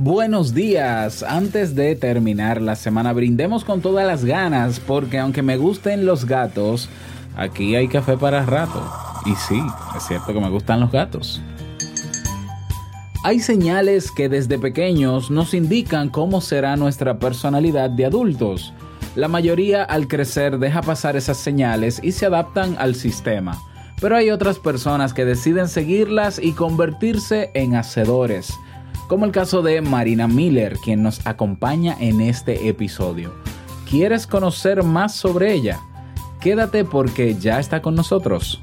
Buenos días. Antes de terminar la semana, brindemos con todas las ganas, porque aunque me gusten los gatos, aquí hay café para rato. Y sí, es cierto que me gustan los gatos. Hay señales que desde pequeños nos indican cómo será nuestra personalidad de adultos. La mayoría al crecer deja pasar esas señales y se adaptan al sistema. Pero hay otras personas que deciden seguirlas y convertirse en hacedores como el caso de Marina Miller, quien nos acompaña en este episodio. ¿Quieres conocer más sobre ella? Quédate porque ya está con nosotros.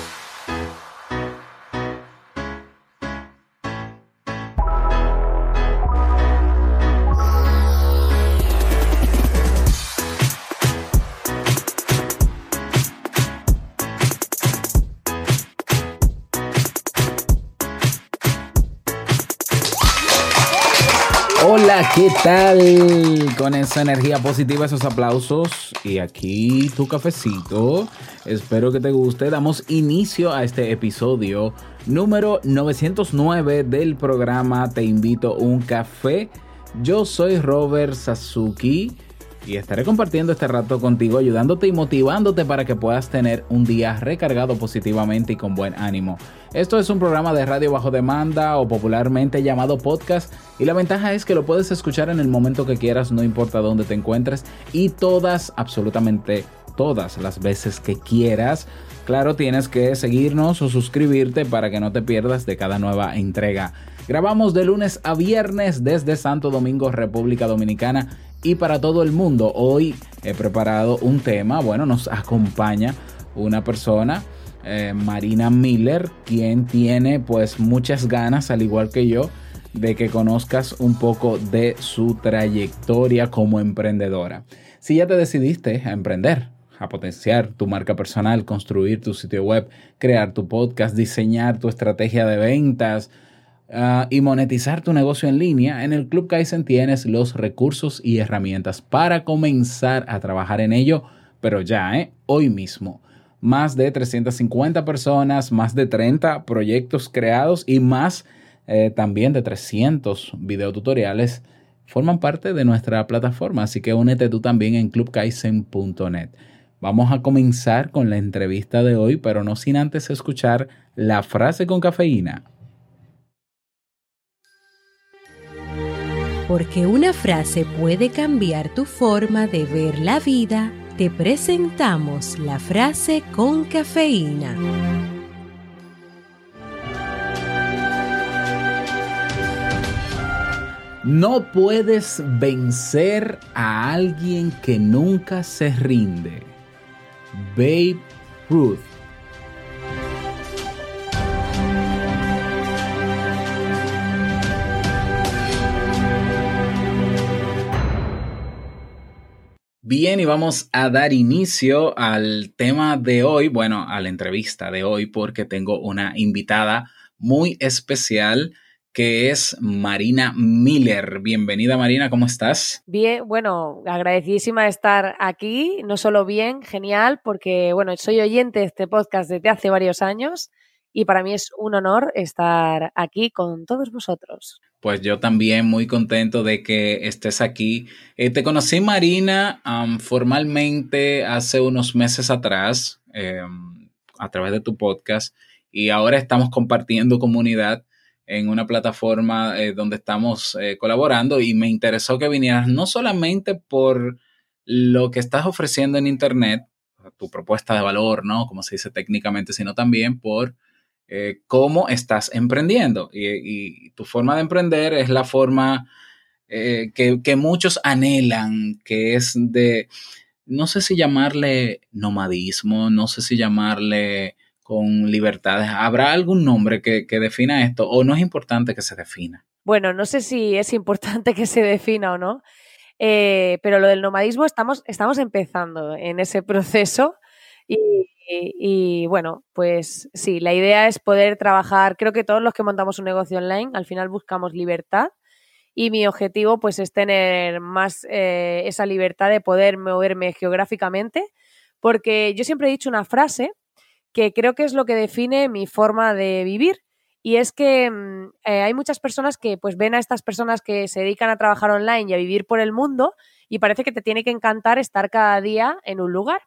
¿Qué tal? Con esa energía positiva, esos aplausos y aquí tu cafecito. Espero que te guste. Damos inicio a este episodio número 909 del programa Te invito a un café. Yo soy Robert Sasuki y estaré compartiendo este rato contigo, ayudándote y motivándote para que puedas tener un día recargado positivamente y con buen ánimo. Esto es un programa de radio bajo demanda o popularmente llamado podcast y la ventaja es que lo puedes escuchar en el momento que quieras, no importa dónde te encuentres y todas, absolutamente todas las veces que quieras. Claro, tienes que seguirnos o suscribirte para que no te pierdas de cada nueva entrega. Grabamos de lunes a viernes desde Santo Domingo, República Dominicana y para todo el mundo. Hoy he preparado un tema, bueno, nos acompaña una persona, eh, Marina Miller, quien tiene pues muchas ganas, al igual que yo, de que conozcas un poco de su trayectoria como emprendedora. Si ya te decidiste a emprender, a potenciar tu marca personal, construir tu sitio web, crear tu podcast, diseñar tu estrategia de ventas, Ah, y monetizar tu negocio en línea, en el Club Kaizen tienes los recursos y herramientas para comenzar a trabajar en ello, pero ya, ¿eh? hoy mismo. Más de 350 personas, más de 30 proyectos creados y más eh, también de 300 videotutoriales forman parte de nuestra plataforma, así que únete tú también en clubkaizen.net. Vamos a comenzar con la entrevista de hoy, pero no sin antes escuchar la frase con cafeína. Porque una frase puede cambiar tu forma de ver la vida, te presentamos la frase con cafeína. No puedes vencer a alguien que nunca se rinde. Babe Ruth. Bien, y vamos a dar inicio al tema de hoy, bueno, a la entrevista de hoy, porque tengo una invitada muy especial que es Marina Miller. Bienvenida Marina, ¿cómo estás? Bien, bueno, agradecidísima de estar aquí, no solo bien, genial, porque bueno, soy oyente de este podcast desde hace varios años y para mí es un honor estar aquí con todos vosotros. Pues yo también muy contento de que estés aquí. Eh, te conocí, Marina, formalmente hace unos meses atrás eh, a través de tu podcast y ahora estamos compartiendo comunidad en una plataforma eh, donde estamos eh, colaborando y me interesó que vinieras no solamente por lo que estás ofreciendo en Internet, tu propuesta de valor, ¿no? Como se dice técnicamente, sino también por eh, cómo estás emprendiendo. Y, y, tu forma de emprender es la forma eh, que, que muchos anhelan, que es de, no sé si llamarle nomadismo, no sé si llamarle con libertades. ¿Habrá algún nombre que, que defina esto o no es importante que se defina? Bueno, no sé si es importante que se defina o no, eh, pero lo del nomadismo estamos, estamos empezando en ese proceso y, y- bueno, pues sí, la idea es poder trabajar, creo que todos los que montamos un negocio online al final buscamos libertad y mi objetivo pues es tener más eh, esa libertad de poder moverme geográficamente porque yo siempre he dicho una frase que creo que es lo que define mi forma de vivir y es que mm, eh, hay muchas personas que pues ven a estas personas que se dedican a trabajar online y a vivir por el mundo y parece que te tiene que encantar estar cada día en un lugar.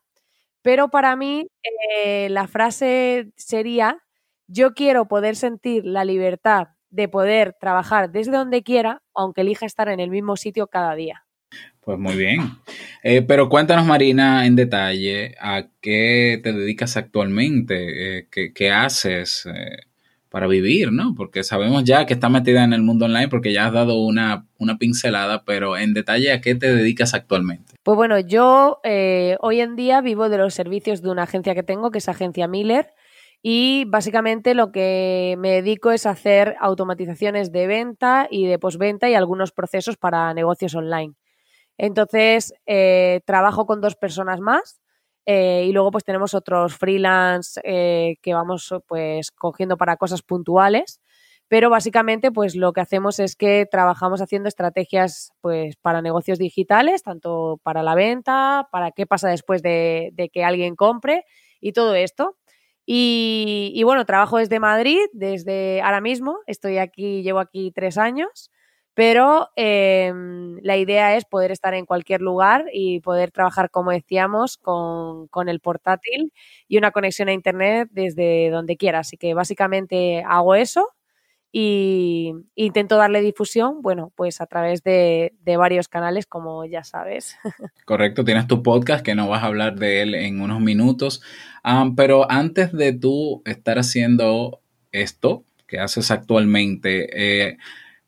Pero para mí eh, la frase sería, yo quiero poder sentir la libertad de poder trabajar desde donde quiera, aunque elija estar en el mismo sitio cada día. Pues muy bien. Eh, pero cuéntanos, Marina, en detalle, ¿a qué te dedicas actualmente? Eh, ¿qué, haces para vivir, no? Porque sabemos ya que estás metida en el mundo online porque ya has dado una, una pincelada, pero en detalle, ¿a qué te dedicas actualmente? Pues bueno, yo eh, hoy en día vivo de los servicios de una agencia que tengo, que es Agencia Miller, y básicamente lo que me dedico es hacer automatizaciones de venta y de postventa y algunos procesos para negocios online. Entonces, eh, trabajo con dos personas más eh, y luego pues tenemos otros freelance eh, que vamos pues cogiendo para cosas puntuales. Pero básicamente, pues lo que hacemos es que trabajamos haciendo estrategias pues para negocios digitales, tanto para la venta, para qué pasa después de, que alguien compre y todo esto. Y, y, bueno, trabajo desde Madrid, desde ahora mismo, estoy aquí, llevo aquí tres años, pero eh, la idea es poder estar en cualquier lugar y poder trabajar, como decíamos, con, con el portátil y una conexión a Internet desde donde quiera. Así que básicamente hago eso y intento darle difusión, bueno, pues a través de, de, varios canales, como ya sabes. Correcto, tienes tu podcast que no vas a hablar de él en unos minutos, um, pero antes de tú estar haciendo esto que haces actualmente, eh,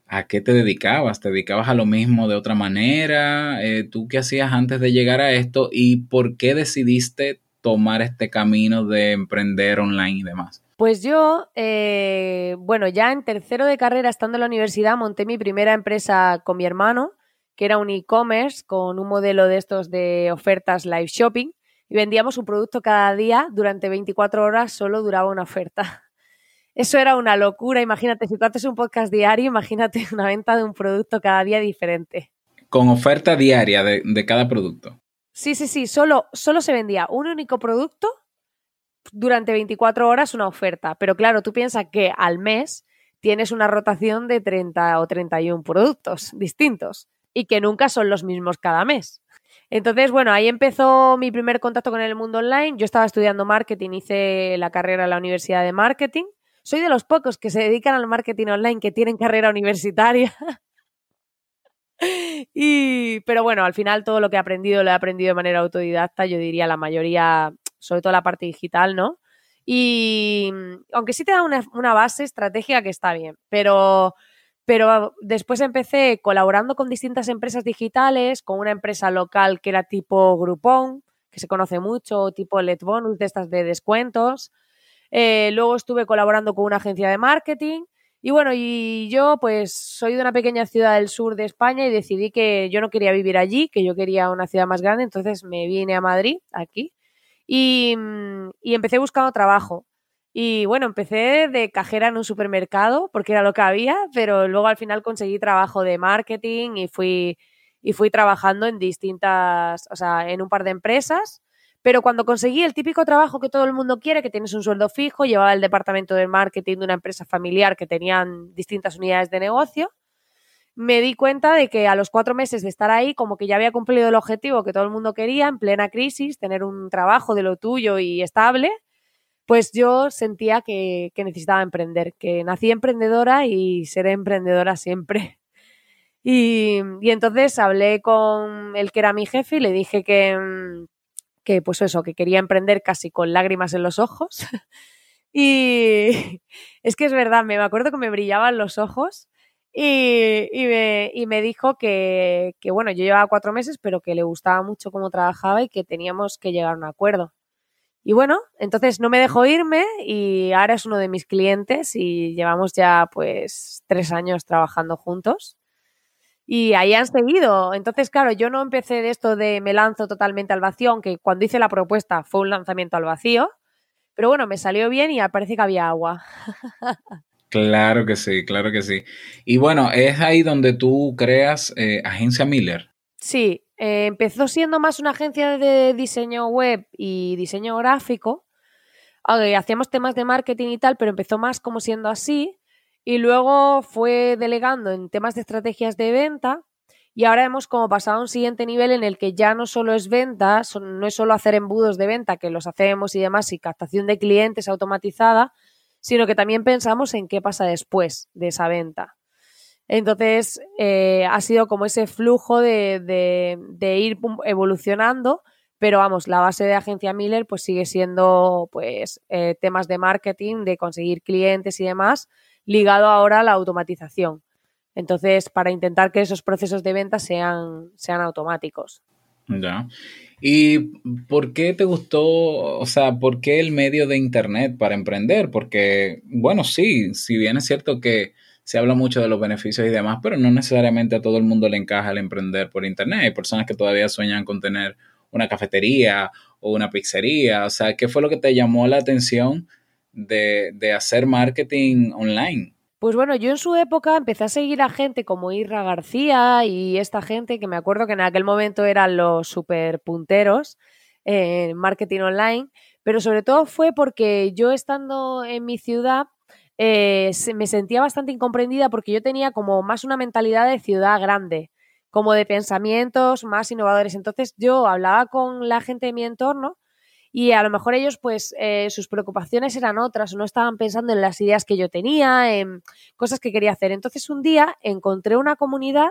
¿a qué te dedicabas? ¿Te dedicabas a lo mismo de otra manera? Eh, ¿Tú qué hacías antes de llegar a esto y por qué decidiste tomar este camino de emprender online y demás? Pues yo, eh, bueno, ya en tercero de carrera, estando en la universidad, monté mi primera empresa con mi hermano, que era un e-commerce con un modelo de estos de ofertas live shopping, y vendíamos un producto cada día durante 24 horas, solo duraba una oferta. Eso era una locura, imagínate, si tú haces un podcast diario, imagínate una venta de un producto cada día diferente. Con oferta diaria de, de cada producto. Sí, sí, sí, solo, solo se vendía un único producto durante 24 horas una oferta. Pero claro, tú piensas que al mes tienes una rotación de 30 o 31 productos distintos y que nunca son los mismos cada mes. Entonces, bueno, ahí empezó mi primer contacto con el mundo online. Yo estaba estudiando marketing, hice la carrera en la Universidad de Marketing. Soy de los pocos que se dedican al marketing online que tienen carrera universitaria. y, pero bueno, al final todo lo que he aprendido lo he aprendido de manera autodidacta. Yo diría la mayoría sobre todo la parte digital, ¿no? Y aunque sí te da una, una base estratégica que está bien, pero, pero después empecé colaborando con distintas empresas digitales, con una empresa local que era tipo Groupon, que se conoce mucho, tipo Let Bonus, de estas de descuentos. Eh, luego estuve colaborando con una agencia de marketing. Y bueno, y yo pues soy de una pequeña ciudad del sur de España y decidí que yo no quería vivir allí, que yo quería una ciudad más grande, entonces me vine a Madrid, aquí, y, y, empecé buscando trabajo. Y bueno, empecé de cajera en un supermercado porque era lo que había, pero luego al final conseguí trabajo de marketing y fui, y fui trabajando en distintas, o sea, en un par de empresas. Pero cuando conseguí el típico trabajo que todo el mundo quiere, que tienes un sueldo fijo, llevaba el departamento de marketing de una empresa familiar que tenían distintas unidades de negocio, me di cuenta de que a los cuatro meses de estar ahí, como que ya había cumplido el objetivo que todo el mundo quería, en plena crisis, tener un trabajo de lo tuyo y estable, pues yo sentía que, necesitaba emprender, que nací emprendedora y seré emprendedora siempre. Y, y, entonces hablé con el que era mi jefe y le dije que, que, pues eso, que quería emprender casi con lágrimas en los ojos. y es que es verdad, me acuerdo que me brillaban los ojos Y, y me, y me dijo que, que, bueno, yo llevaba cuatro meses, pero que le gustaba mucho cómo trabajaba y que teníamos que llegar a un acuerdo. Y bueno, entonces no me dejó irme y ahora es uno de mis clientes y llevamos ya pues tres años trabajando juntos. Y ahí han seguido. Entonces, claro, yo no empecé de esto de me lanzo totalmente al vacío, aunque cuando hice la propuesta fue un lanzamiento al vacío. Pero bueno, me salió bien y parece que había agua. Claro que sí, claro que sí. Y bueno, es ahí donde tú creas eh, Agencia Miller. Sí, eh, empezó siendo más una agencia de diseño web y diseño gráfico. hacíamos temas de marketing y tal, pero empezó más como siendo así. Y luego fue delegando en temas de estrategias de venta. Y ahora hemos como pasado a un siguiente nivel en el que ya no solo es venta, no es solo hacer embudos de venta, que los hacemos y demás, y captación de clientes automatizada, sino que también pensamos en qué pasa después de esa venta. Entonces, eh, ha sido como ese flujo de, de- de ir evolucionando, pero vamos, la base de Agencia Miller pues sigue siendo pues eh, temas de marketing, de conseguir clientes y demás, ligado ahora a la automatización. Entonces, para intentar que esos procesos de venta sean, sean automáticos. Ya. ¿Y por qué te gustó, o sea, por qué el medio de Internet para emprender? Porque, bueno, sí, si bien es cierto que se habla mucho de los beneficios y demás, pero no necesariamente a todo el mundo le encaja el emprender por Internet. Hay personas que todavía sueñan con tener una cafetería o una pizzería. O sea, ¿qué fue lo que te llamó la atención de, de hacer marketing online? Pues bueno, yo en su época empecé a seguir a gente como Irra García y esta gente que me acuerdo que en aquel momento eran los super punteros en marketing online, pero sobre todo fue porque yo estando en mi ciudad eh, me sentía bastante incomprendida porque yo tenía como más una mentalidad de ciudad grande, como de pensamientos más innovadores. Entonces yo hablaba con la gente de mi entorno y a lo mejor ellos pues eh, sus preocupaciones eran otras o no estaban pensando en las ideas que yo tenía, en cosas que quería hacer. Entonces un día encontré una comunidad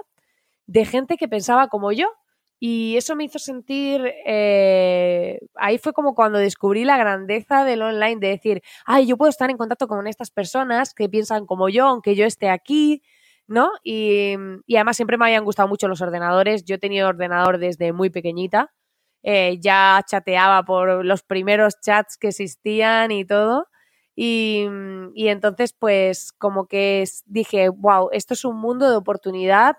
de gente que pensaba como yo y eso me hizo sentir, eh, ahí fue como cuando descubrí la grandeza del online, de decir, ay, yo puedo estar en contacto con estas personas que piensan como yo, aunque yo esté aquí, ¿no? Y, y además siempre me habían gustado mucho los ordenadores, yo he tenido ordenador desde muy pequeñita, eh, ya chateaba por los primeros chats que existían y todo. Y, y entonces, pues, como que dije, wow, esto es un mundo de oportunidad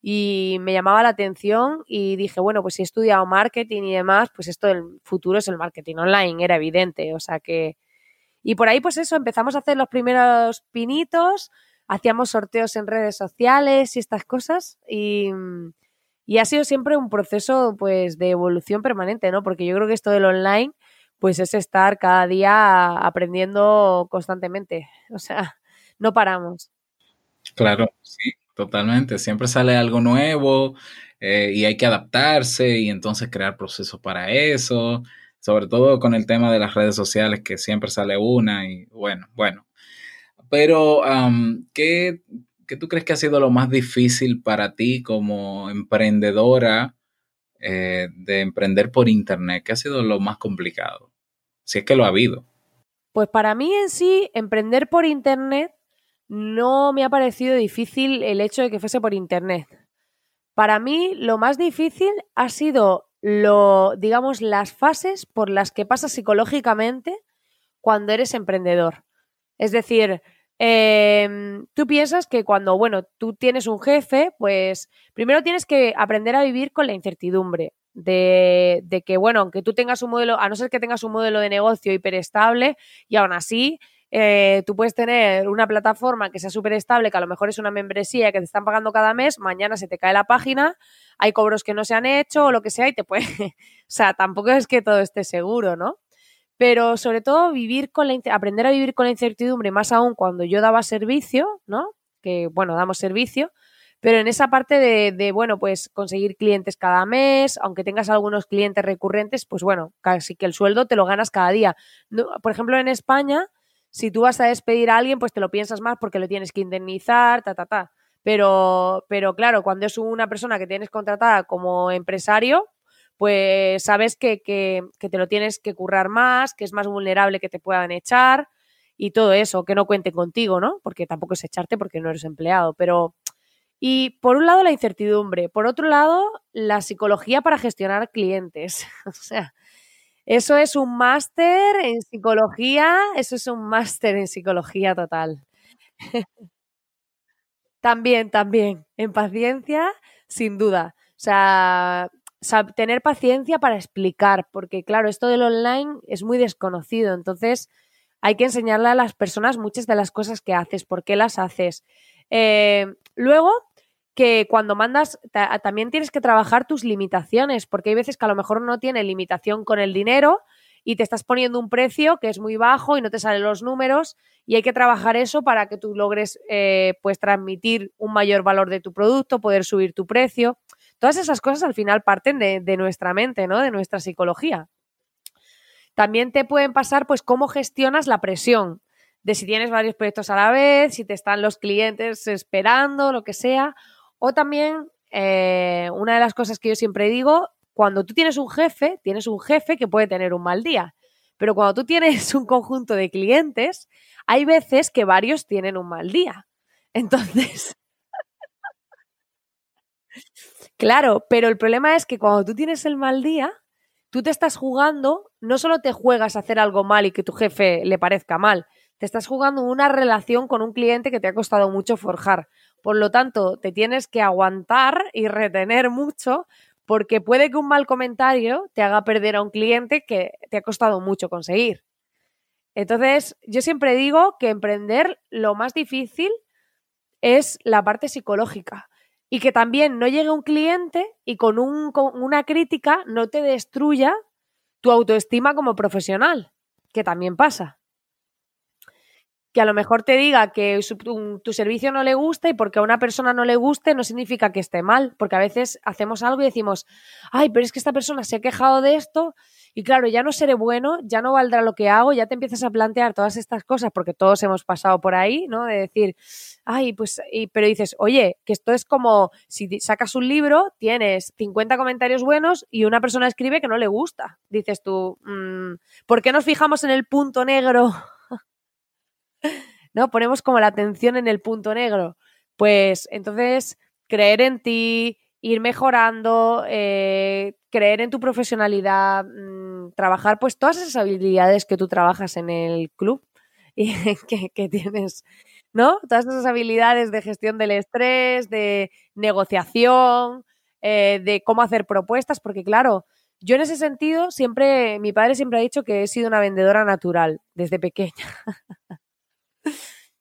y me llamaba la atención y dije, bueno, pues si he estudiado marketing y demás, pues esto del futuro es el marketing online, era evidente, o sea que... Y por ahí, pues eso, empezamos a hacer los primeros pinitos, hacíamos sorteos en redes sociales y estas cosas y, y ha sido siempre un proceso, pues, de evolución permanente, ¿no? Porque yo creo que esto del online, pues es estar cada día aprendiendo constantemente, o sea, no paramos. Claro, sí, totalmente. Siempre sale algo nuevo eh, y hay que adaptarse y entonces crear procesos para eso, sobre todo con el tema de las redes sociales, que siempre sale una y bueno, bueno. Pero, ¿qué, qué tú crees que ha sido lo más difícil para ti como emprendedora eh, de emprender por internet? ¿Qué ha sido lo más complicado? Si es que lo ha habido. Pues para mí en sí, emprender por Internet no me ha parecido difícil el hecho de que fuese por Internet. Para mí lo más difícil ha sido lo, digamos, las fases por las que pasas psicológicamente cuando eres emprendedor. Es decir, eh, tú piensas que cuando, bueno, tú tienes un jefe, pues primero tienes que aprender a vivir con la incertidumbre de, de que, bueno, aunque tú tengas un modelo, a no ser que tengas un modelo de negocio hiperestable, y aún así eh, tú puedes tener una plataforma que sea súper estable, que a lo mejor es una membresía que te están pagando cada mes, mañana se te cae la página, hay cobros que no se han hecho o lo que sea y te puede... o sea, tampoco es que todo esté seguro, ¿no? Pero sobre todo vivir con la, aprender a vivir con la incertidumbre, más aún cuando yo daba servicio, ¿no? Que, bueno, damos servicio, pero en esa parte de, de, bueno, pues conseguir clientes cada mes, aunque tengas algunos clientes recurrentes, pues bueno, casi que el sueldo te lo ganas cada día. Por ejemplo, en España, si tú vas a despedir a alguien, pues te lo piensas más porque lo tienes que indemnizar, ta, ta, ta. Pero, pero claro, cuando es una persona que tienes contratada como empresario, pues sabes que, que, que te lo tienes que currar más, que es más vulnerable que te puedan echar y todo eso, que no cuenten contigo, ¿no? Porque tampoco es echarte porque no eres empleado, pero Y por un lado la incertidumbre, por otro lado la psicología para gestionar clientes. o sea, eso es un máster en psicología, eso es un máster en psicología total. también, también, en paciencia, sin duda. O sea, sab- tener paciencia para explicar, porque claro, esto del online es muy desconocido, entonces hay que enseñarle a las personas muchas de las cosas que haces, por qué las haces. Eh, luego, que cuando mandas, ta- también tienes que trabajar tus limitaciones, porque hay veces que a lo mejor no tiene limitación con el dinero y te estás poniendo un precio que es muy bajo y no te salen los números y hay que trabajar eso para que tú logres eh, pues transmitir un mayor valor de tu producto, poder subir tu precio. Todas esas cosas al final parten de, nuestra mente, ¿no? De nuestra psicología. También te pueden pasar, pues, cómo gestionas la presión de si tienes varios proyectos a la vez, si te están los clientes esperando, lo que sea. O también, eh, una de las cosas que yo siempre digo, cuando tú tienes un jefe, tienes un jefe que puede tener un mal día. Pero cuando tú tienes un conjunto de clientes, hay veces que varios tienen un mal día. Entonces, claro, pero el problema es que cuando tú tienes el mal día, tú te estás jugando, no solo te juegas a hacer algo mal y que tu jefe le parezca mal, te estás jugando una relación con un cliente que te ha costado mucho forjar. Por lo tanto, te tienes que aguantar y retener mucho porque puede que un mal comentario te haga perder a un cliente que te ha costado mucho conseguir. Entonces, yo siempre digo que emprender lo más difícil es la parte psicológica y que también no llegue un cliente y con, un, con una crítica no te destruya tu autoestima como profesional, que también pasa. Que a lo mejor te diga que tu servicio no le gusta y porque a una persona no le guste no significa que esté mal, porque a veces hacemos algo y decimos, ay, pero es que esta persona se ha quejado de esto y claro, ya no seré bueno, ya no valdrá lo que hago, ya te empiezas a plantear todas estas cosas porque todos hemos pasado por ahí, ¿no? De decir, ay, pues, y- pero dices, oye, que esto es como si sacas un libro, tienes 50 comentarios buenos y una persona escribe que no le gusta. Dices tú, mm, ¿por qué nos fijamos en el punto negro? ¿No? Ponemos como la atención en el punto negro. Pues entonces, creer en ti, ir mejorando, eh, creer en tu profesionalidad, mm, trabajar pues todas esas habilidades que tú trabajas en el club y que, tienes, ¿no? Todas esas habilidades de gestión del estrés, de negociación, eh, de cómo hacer propuestas, porque claro, yo en ese sentido siempre, mi padre siempre ha dicho que he sido una vendedora natural desde pequeña.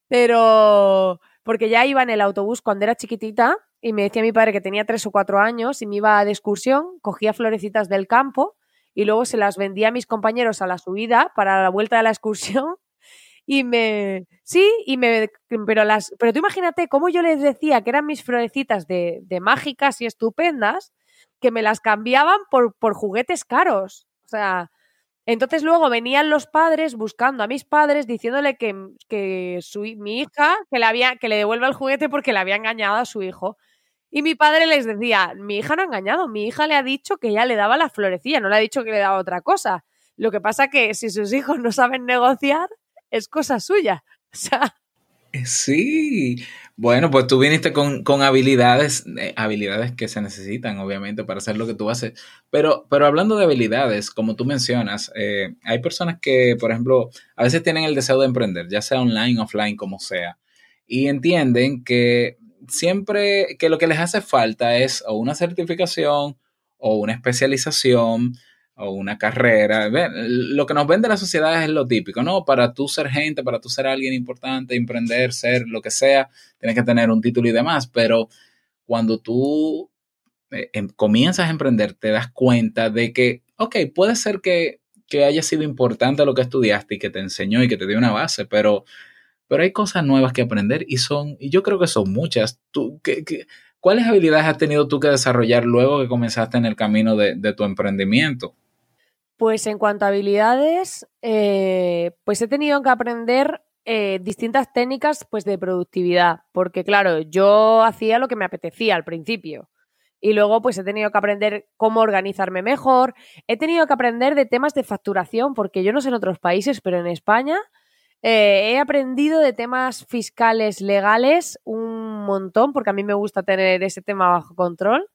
Pero porque ya iba en el autobús cuando era chiquitita y me decía mi padre que tenía tres o cuatro años y me iba de excursión, cogía florecitas del campo y luego se las vendía a mis compañeros a la subida para la vuelta de la excursión y me sí y me pero las pero tú imagínate cómo yo les decía que eran mis florecitas de, de mágicas y estupendas que me las cambiaban por, por juguetes caros o sea entonces luego venían los padres buscando a mis padres diciéndole que, que su, mi hija que le, había, que le devuelva el juguete porque le había engañado a su hijo. Y mi padre les decía, mi hija no ha engañado, mi hija le ha dicho que ya le daba la florecilla, no le ha dicho que le daba otra cosa. Lo que pasa que si sus hijos no saben negociar, es cosa suya. Sea, Sí, bueno, pues tú viniste con, con habilidades, eh, habilidades que se necesitan, obviamente, para hacer lo que tú haces. Pero, pero hablando de habilidades, como tú mencionas, eh, hay personas que, por ejemplo, a veces tienen el deseo de emprender, ya sea online, offline, como sea, y entienden que siempre, que lo que les hace falta es o una certificación o una especialización o una carrera. Lo que nos vende la sociedad es lo típico, ¿no? Para tú ser gente, para tú ser alguien importante, emprender, ser lo que sea, tienes que tener un título y demás, pero cuando tú eh, em- comienzas a emprender, te das cuenta de que, ok, puede ser que, que haya sido importante lo que estudiaste y que te enseñó y que te dio una base, pero, pero hay cosas nuevas que aprender y son, y yo creo que son muchas. Tú, ¿qué, qué- cuáles habilidades has tenido tú que desarrollar luego que comenzaste en el camino de, de tu emprendimiento? Pues en cuanto a habilidades, eh, pues he tenido que aprender eh, distintas técnicas pues de productividad, porque claro, yo hacía lo que me apetecía al principio y luego pues he tenido que aprender cómo organizarme mejor, he tenido que aprender de temas de facturación, porque yo no sé en otros países, pero en España eh, he aprendido de temas fiscales legales un montón porque a mí me gusta tener ese tema bajo control.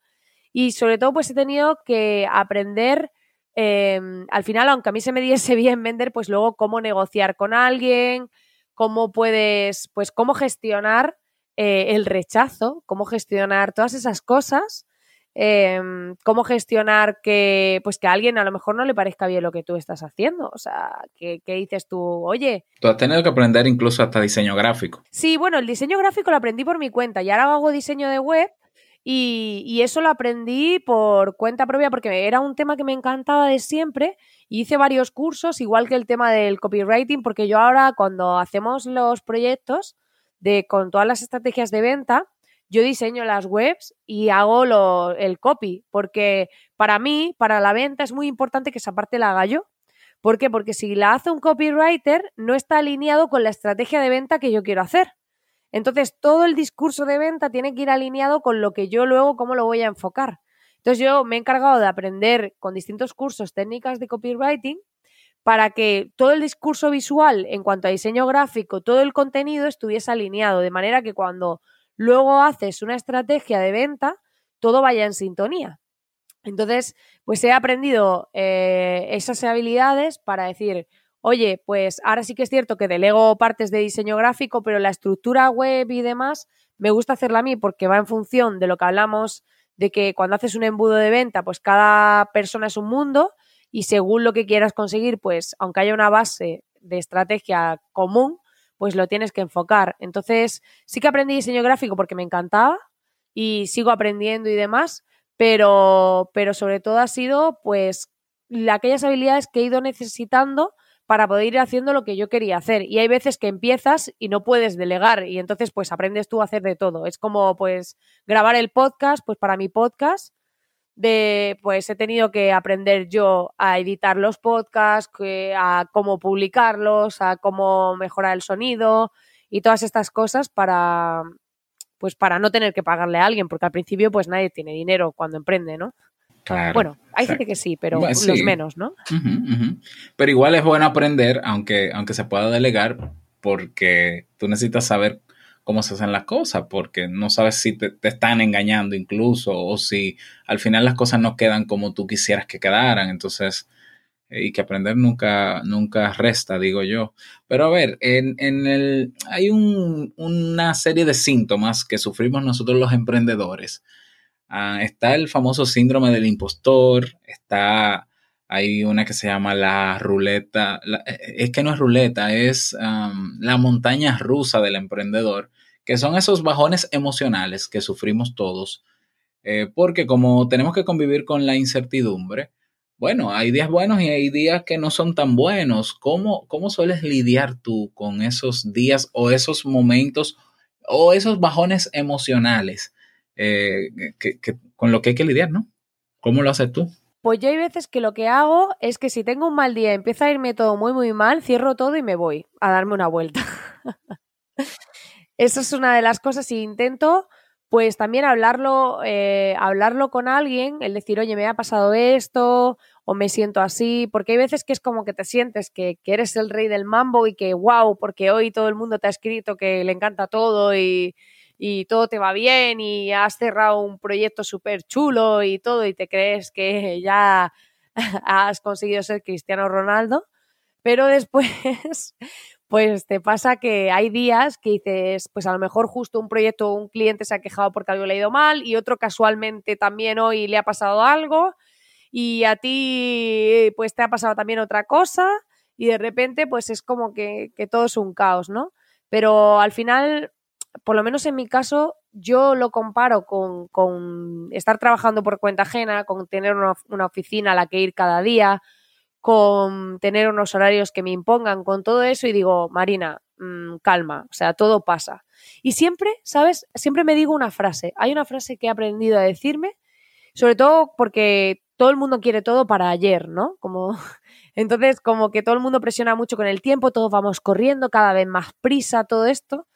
Y sobre todo, pues he tenido que aprender, eh, al final, aunque a mí se me diese bien vender, pues luego cómo negociar con alguien, cómo puedes, pues cómo gestionar eh, el rechazo, cómo gestionar todas esas cosas, eh, cómo gestionar que, pues que a alguien a lo mejor no le parezca bien lo que tú estás haciendo. O sea, que dices tú, oye, Tú has tenido que aprender incluso hasta diseño gráfico. Sí, bueno, el diseño gráfico lo aprendí por mi cuenta y ahora hago diseño de web y, y eso lo aprendí por cuenta propia porque era un tema que me encantaba de siempre y hice varios cursos, igual que el tema del copywriting, porque yo ahora cuando hacemos los proyectos de con todas las estrategias de venta, yo diseño las webs y hago el copy, porque para mí, para la venta, es muy importante que esa parte la haga yo. ¿Por qué? Porque si la hace un copywriter, no está alineado con la estrategia de venta que yo quiero hacer. Entonces, todo el discurso de venta tiene que ir alineado con lo que yo luego, cómo lo voy a enfocar. Entonces, yo me he encargado de aprender con distintos cursos técnicas de copywriting para que todo el discurso visual en cuanto a diseño gráfico, todo el contenido estuviese alineado, de manera que cuando luego haces una estrategia de venta, todo vaya en sintonía. Entonces, pues he aprendido eh, esas habilidades para decir, oye, pues ahora sí que es cierto que delego partes de diseño gráfico, pero la estructura web y demás me gusta hacerla a mí porque va en función de lo que hablamos de que cuando haces un embudo de venta, pues cada persona es un mundo y según lo que quieras conseguir, pues aunque haya una base de estrategia común, pues lo tienes que enfocar. Entonces, sí que aprendí diseño gráfico porque me encantaba y sigo aprendiendo y demás, pero, pero sobre todo ha sido pues la- aquellas habilidades que he ido necesitando para poder ir haciendo lo que yo quería hacer. Y hay veces que empiezas y no puedes delegar y entonces pues aprendes tú a hacer de todo. Es como pues grabar el podcast, pues para mi podcast de pues he tenido que aprender yo a editar los podcasts, que- a cómo publicarlos, a cómo mejorar el sonido y todas estas cosas para pues para no tener que pagarle a alguien, porque al principio pues nadie tiene dinero cuando emprende, ¿no? Claro. bueno, hay gente que sí, pero Bueno, los menos, ¿no? Pero igual es bueno aprender, aunque, aunque se pueda delegar, porque tú necesitas saber cómo se hacen las cosas, porque no sabes si te, te están engañando incluso, o si al final las cosas no quedan como tú quisieras que quedaran. Entonces, eh, y que aprender nunca, nunca resta, digo yo. Pero a ver, en, en el, hay un- una serie de síntomas que sufrimos nosotros los emprendedores. Ah, está el famoso síndrome del impostor, está, hay una que se llama la ruleta, eh, es que no es ruleta, es am, la montaña rusa del emprendedor, que son esos bajones emocionales que sufrimos todos, eh, porque como tenemos que convivir con la incertidumbre, bueno, hay días buenos y hay días que no son tan buenos. ¿Cómo, cómo sueles lidiar tú con esos días o esos momentos o esos bajones emocionales eh, que- con lo que hay que lidiar, ¿no? ¿Cómo lo haces tú? Pues yo hay veces que lo que hago es que si tengo un mal día y empieza a irme todo muy muy mal, cierro todo y me voy a darme una vuelta. Eso es una de las cosas y intento pues también hablarlo, eh, hablarlo con alguien, el decir, oye, me ha pasado esto o me siento así, porque hay veces que es como que te sientes que, que eres el rey del mambo y que wow, porque hoy todo el mundo te ha escrito que le encanta todo y, y todo te va bien y has cerrado un proyecto súper chulo y todo y te crees que ya has conseguido ser Cristiano Ronaldo, pero después pues te pasa que hay días que dices, pues a lo mejor justo un proyecto o un cliente se ha quejado porque algo le ha ido mal y otro casualmente también hoy le ha pasado algo y a ti pues te ha pasado también otra cosa y de repente pues es como que, que todo es un caos, ¿no? Pero al final, por lo menos en mi caso, yo lo comparo con, estar trabajando por cuenta ajena, con tener una, oficina a la que ir cada día, con tener unos horarios que me impongan, con todo eso y digo, Marina, mmm, calma, o sea, todo pasa. Y siempre, ¿sabes? Siempre me digo una frase. Hay una frase que he aprendido a decirme, sobre todo porque todo el mundo quiere todo para ayer, ¿no? Como entonces como que todo el mundo presiona mucho con el tiempo, todos vamos corriendo, cada vez más prisa, todo esto.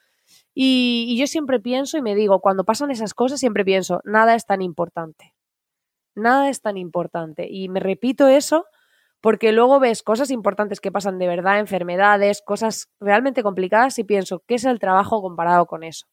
Y, yo siempre pienso y me digo, cuando pasan esas cosas, siempre pienso, nada es tan importante. Nada es tan importante. Y me repito eso porque luego ves cosas importantes que pasan de verdad, enfermedades, cosas realmente complicadas y pienso, ¿qué es el trabajo comparado con eso?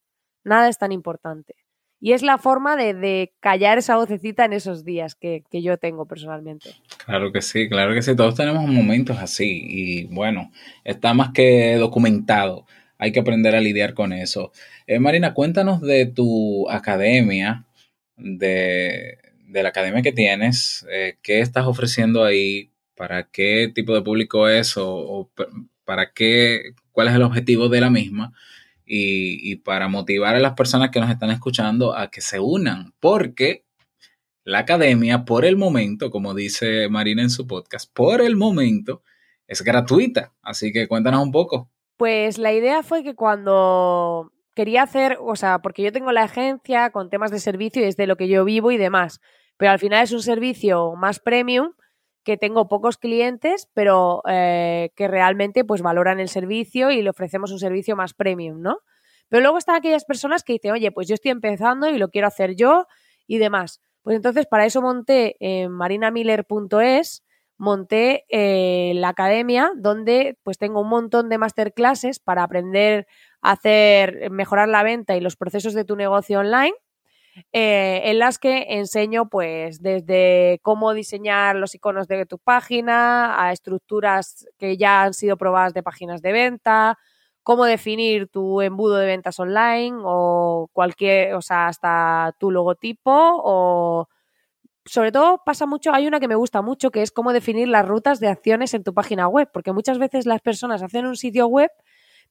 nada es tan importante. Y es la forma de, de callar esa vocecita en esos días que, que yo tengo personalmente. Claro que sí, claro que sí. Todos tenemos momentos así y bueno, está más que documentado. Hay que aprender a lidiar con eso. Eh, Marina, cuéntanos de tu academia, de, la academia que tienes, eh, qué estás ofreciendo ahí, para qué tipo de público es o, para qué, cuál es el objetivo de la misma y, y para motivar a las personas que nos están escuchando a que se unan, porque la academia, por el momento, como dice Marina en su podcast, por el momento es gratuita. Así que cuéntanos un poco. Pues la idea fue que cuando quería hacer, o sea, porque yo tengo la agencia con temas de servicio y es de lo que yo vivo y demás, pero al final es un servicio más premium que tengo pocos clientes, pero eh, que realmente pues valoran el servicio y le ofrecemos un servicio más premium, ¿no? Pero luego están aquellas personas que dicen, oye, pues yo estoy empezando y lo quiero hacer yo y demás. Pues entonces para eso monté en marinamiller.es monté eh, la academia donde pues tengo un montón de masterclasses para aprender a hacer, mejorar la venta y los procesos de tu negocio online, eh, en las que enseño pues desde cómo diseñar los iconos de tu página a estructuras que ya han sido probadas de páginas de venta, cómo definir tu embudo de ventas online o cualquier, o sea, hasta tu logotipo o sobre todo pasa mucho, hay una que me gusta mucho, que es cómo definir las rutas de acciones en tu página web, porque muchas veces las personas hacen un sitio web,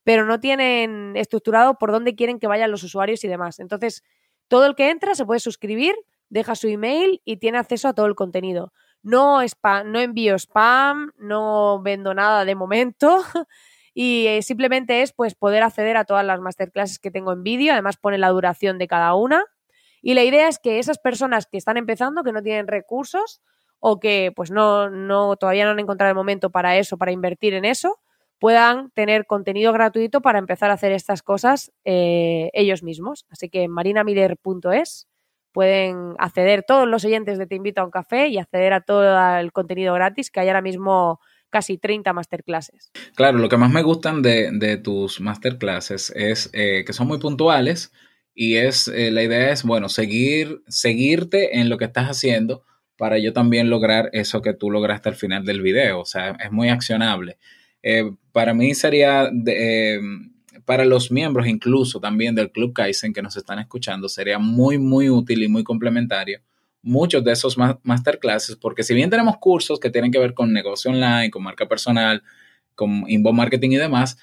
pero no tienen estructurado por dónde quieren que vayan los usuarios y demás. Entonces, todo el que entra se puede suscribir, deja su email y tiene acceso a todo el contenido. No, spam, no envío spam, no vendo nada de momento. Y eh, simplemente es pues poder acceder a todas las masterclasses que tengo en vídeo, además pone la duración de cada una. Y la idea es que esas personas que están empezando, que no tienen recursos o que pues no, no todavía no han encontrado el momento para eso, para invertir en eso, puedan tener contenido gratuito para empezar a hacer estas cosas eh, ellos mismos. Así que en marinamiller.es pueden acceder todos los oyentes de Te invito a un café y acceder a todo el contenido gratis, que hay ahora mismo casi 30 masterclasses. Claro, lo que más me gustan de, de tus masterclasses es eh, que son muy puntuales y es eh, la idea es, bueno, seguir, seguirte en lo que estás haciendo para yo también lograr eso que tú lograste al final del video. O sea, es muy accionable. Eh, para mí sería, eh, para los miembros incluso también del Club Kaizen que nos están escuchando, sería muy, muy útil y muy complementario muchos de esos ma- masterclasses, porque si bien tenemos cursos que tienen que ver con negocio online, con marca personal, con inbound marketing y demás,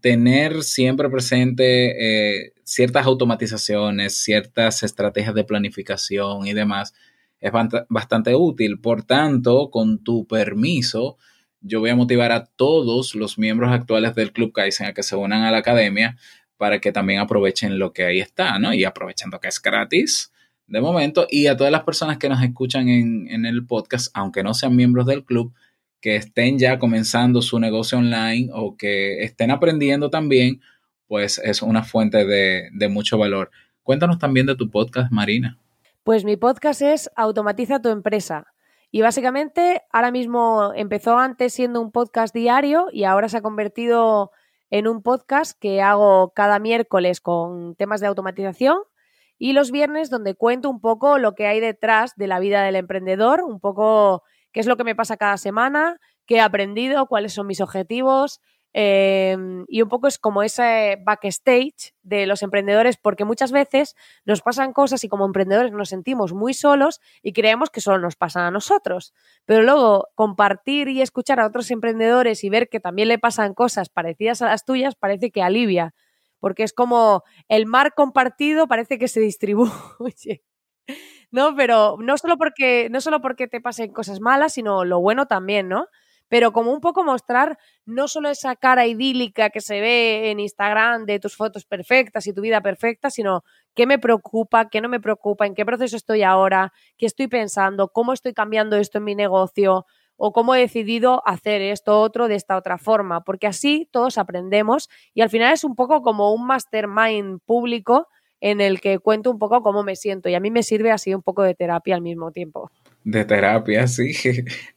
tener siempre presente eh, ciertas automatizaciones, ciertas estrategias de planificación y demás es bastante útil. Por tanto, con tu permiso, yo voy a motivar a todos los miembros actuales del Club Kaizen a que se unan a la academia para que también aprovechen lo que ahí está, ¿no? Y aprovechando que es gratis de momento, y a todas las personas que nos escuchan en, en el podcast, aunque no sean miembros del club, que estén ya comenzando su negocio online o que estén aprendiendo también, pues es una fuente de, de mucho valor. Cuéntanos también de tu podcast, Marina. Pues mi podcast es Automatiza tu empresa. Y básicamente ahora mismo empezó antes siendo un podcast diario y ahora se ha convertido en un podcast que hago cada miércoles con temas de automatización y los viernes donde cuento un poco lo que hay detrás de la vida del emprendedor, un poco qué es lo que me pasa cada semana, qué he aprendido, cuáles son mis objetivos eh, y un poco es como ese backstage de los emprendedores porque muchas veces nos pasan cosas y como emprendedores nos sentimos muy solos y creemos que solo nos pasan a nosotros. Pero luego compartir y escuchar a otros emprendedores y ver que también le pasan cosas parecidas a las tuyas parece que alivia porque es como el mar compartido parece que se distribuye. No, pero no solo porque no solo porque te pasen cosas malas, sino lo bueno también, ¿no? Pero como un poco mostrar no solo esa cara idílica que se ve en Instagram de tus fotos perfectas y tu vida perfecta, sino qué me preocupa, qué no me preocupa, en qué proceso estoy ahora, qué estoy pensando, cómo estoy cambiando esto en mi negocio o cómo he decidido hacer esto otro de esta otra forma, porque así todos aprendemos y al final es un poco como un mastermind público en el que cuento un poco cómo me siento y a mí me sirve así un poco de terapia al mismo tiempo. De terapia, sí,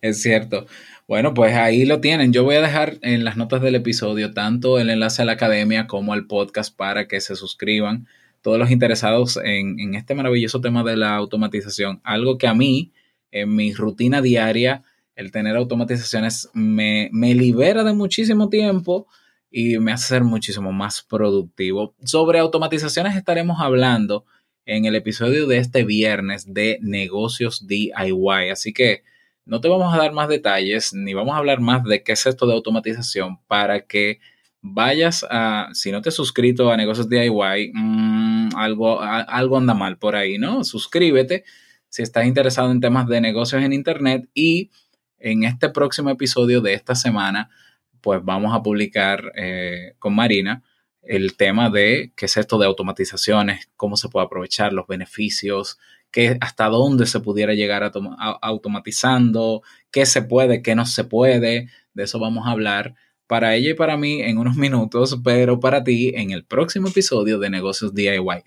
es cierto. Bueno, pues ahí lo tienen. Yo voy a dejar en las notas del episodio tanto el enlace a la academia como al podcast para que se suscriban todos los interesados en, en este maravilloso tema de la automatización. Algo que a mí, en mi rutina diaria, el tener automatizaciones me, me libera de muchísimo tiempo y me hace ser muchísimo más productivo. Sobre automatizaciones estaremos hablando en el episodio de este viernes de negocios DIY. Así que no te vamos a dar más detalles ni vamos a hablar más de qué es esto de automatización para que vayas a, si no te has suscrito a negocios DIY, mmm, algo, algo anda mal por ahí, ¿no? Suscríbete si estás interesado en temas de negocios en Internet y en este próximo episodio de esta semana, pues vamos a publicar eh, con Marina el tema de qué es esto de automatizaciones, cómo se puede aprovechar los beneficios, qué, hasta dónde se pudiera llegar a, automatizando, qué se puede, qué no se puede. De eso vamos a hablar para ella y para mí en unos minutos, pero para ti en el próximo episodio de Negocios DIY.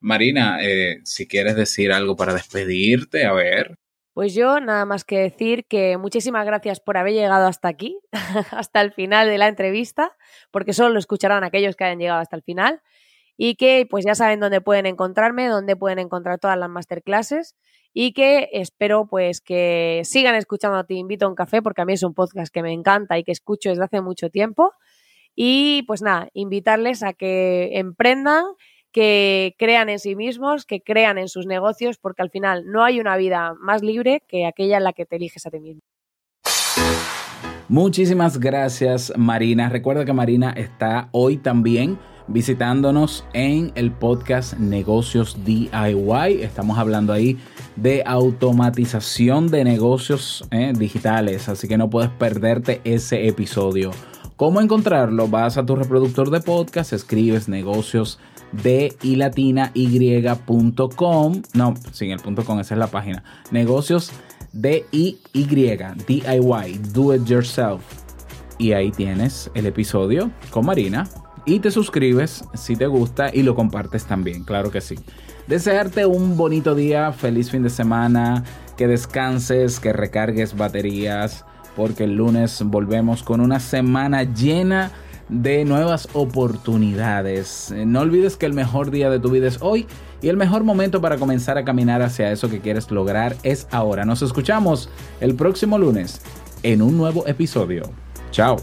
Marina, eh, si quieres decir algo para despedirte, a ver. Pues yo nada más que decir que muchísimas gracias por haber llegado hasta aquí, hasta el final de la entrevista, porque solo lo escucharán aquellos que hayan llegado hasta el final y que pues ya saben dónde pueden encontrarme, dónde pueden encontrar todas las masterclasses y que espero pues que sigan escuchando Te invito a un café porque a mí es un podcast que me encanta y que escucho desde hace mucho tiempo. Y pues nada, invitarles a que emprendan que crean en sí mismos, que crean en sus negocios, porque al final no hay una vida más libre que aquella en la que te eliges a ti mismo. Muchísimas gracias Marina. Recuerda que Marina está hoy también visitándonos en el podcast Negocios DIY. Estamos hablando ahí de automatización de negocios eh, digitales, así que no puedes perderte ese episodio. ¿Cómo encontrarlo? Vas a tu reproductor de podcast, escribes negocios de y latina y.com. No, sin el punto com, esa es la página. Negocios de y DIY, do it yourself. Y ahí tienes el episodio con Marina. Y te suscribes si te gusta y lo compartes también, claro que sí. Desearte un bonito día, feliz fin de semana, que descanses, que recargues baterías, porque el lunes volvemos con una semana llena de nuevas oportunidades. No olvides que el mejor día de tu vida es hoy y el mejor momento para comenzar a caminar hacia eso que quieres lograr es ahora. Nos escuchamos el próximo lunes en un nuevo episodio. Chao.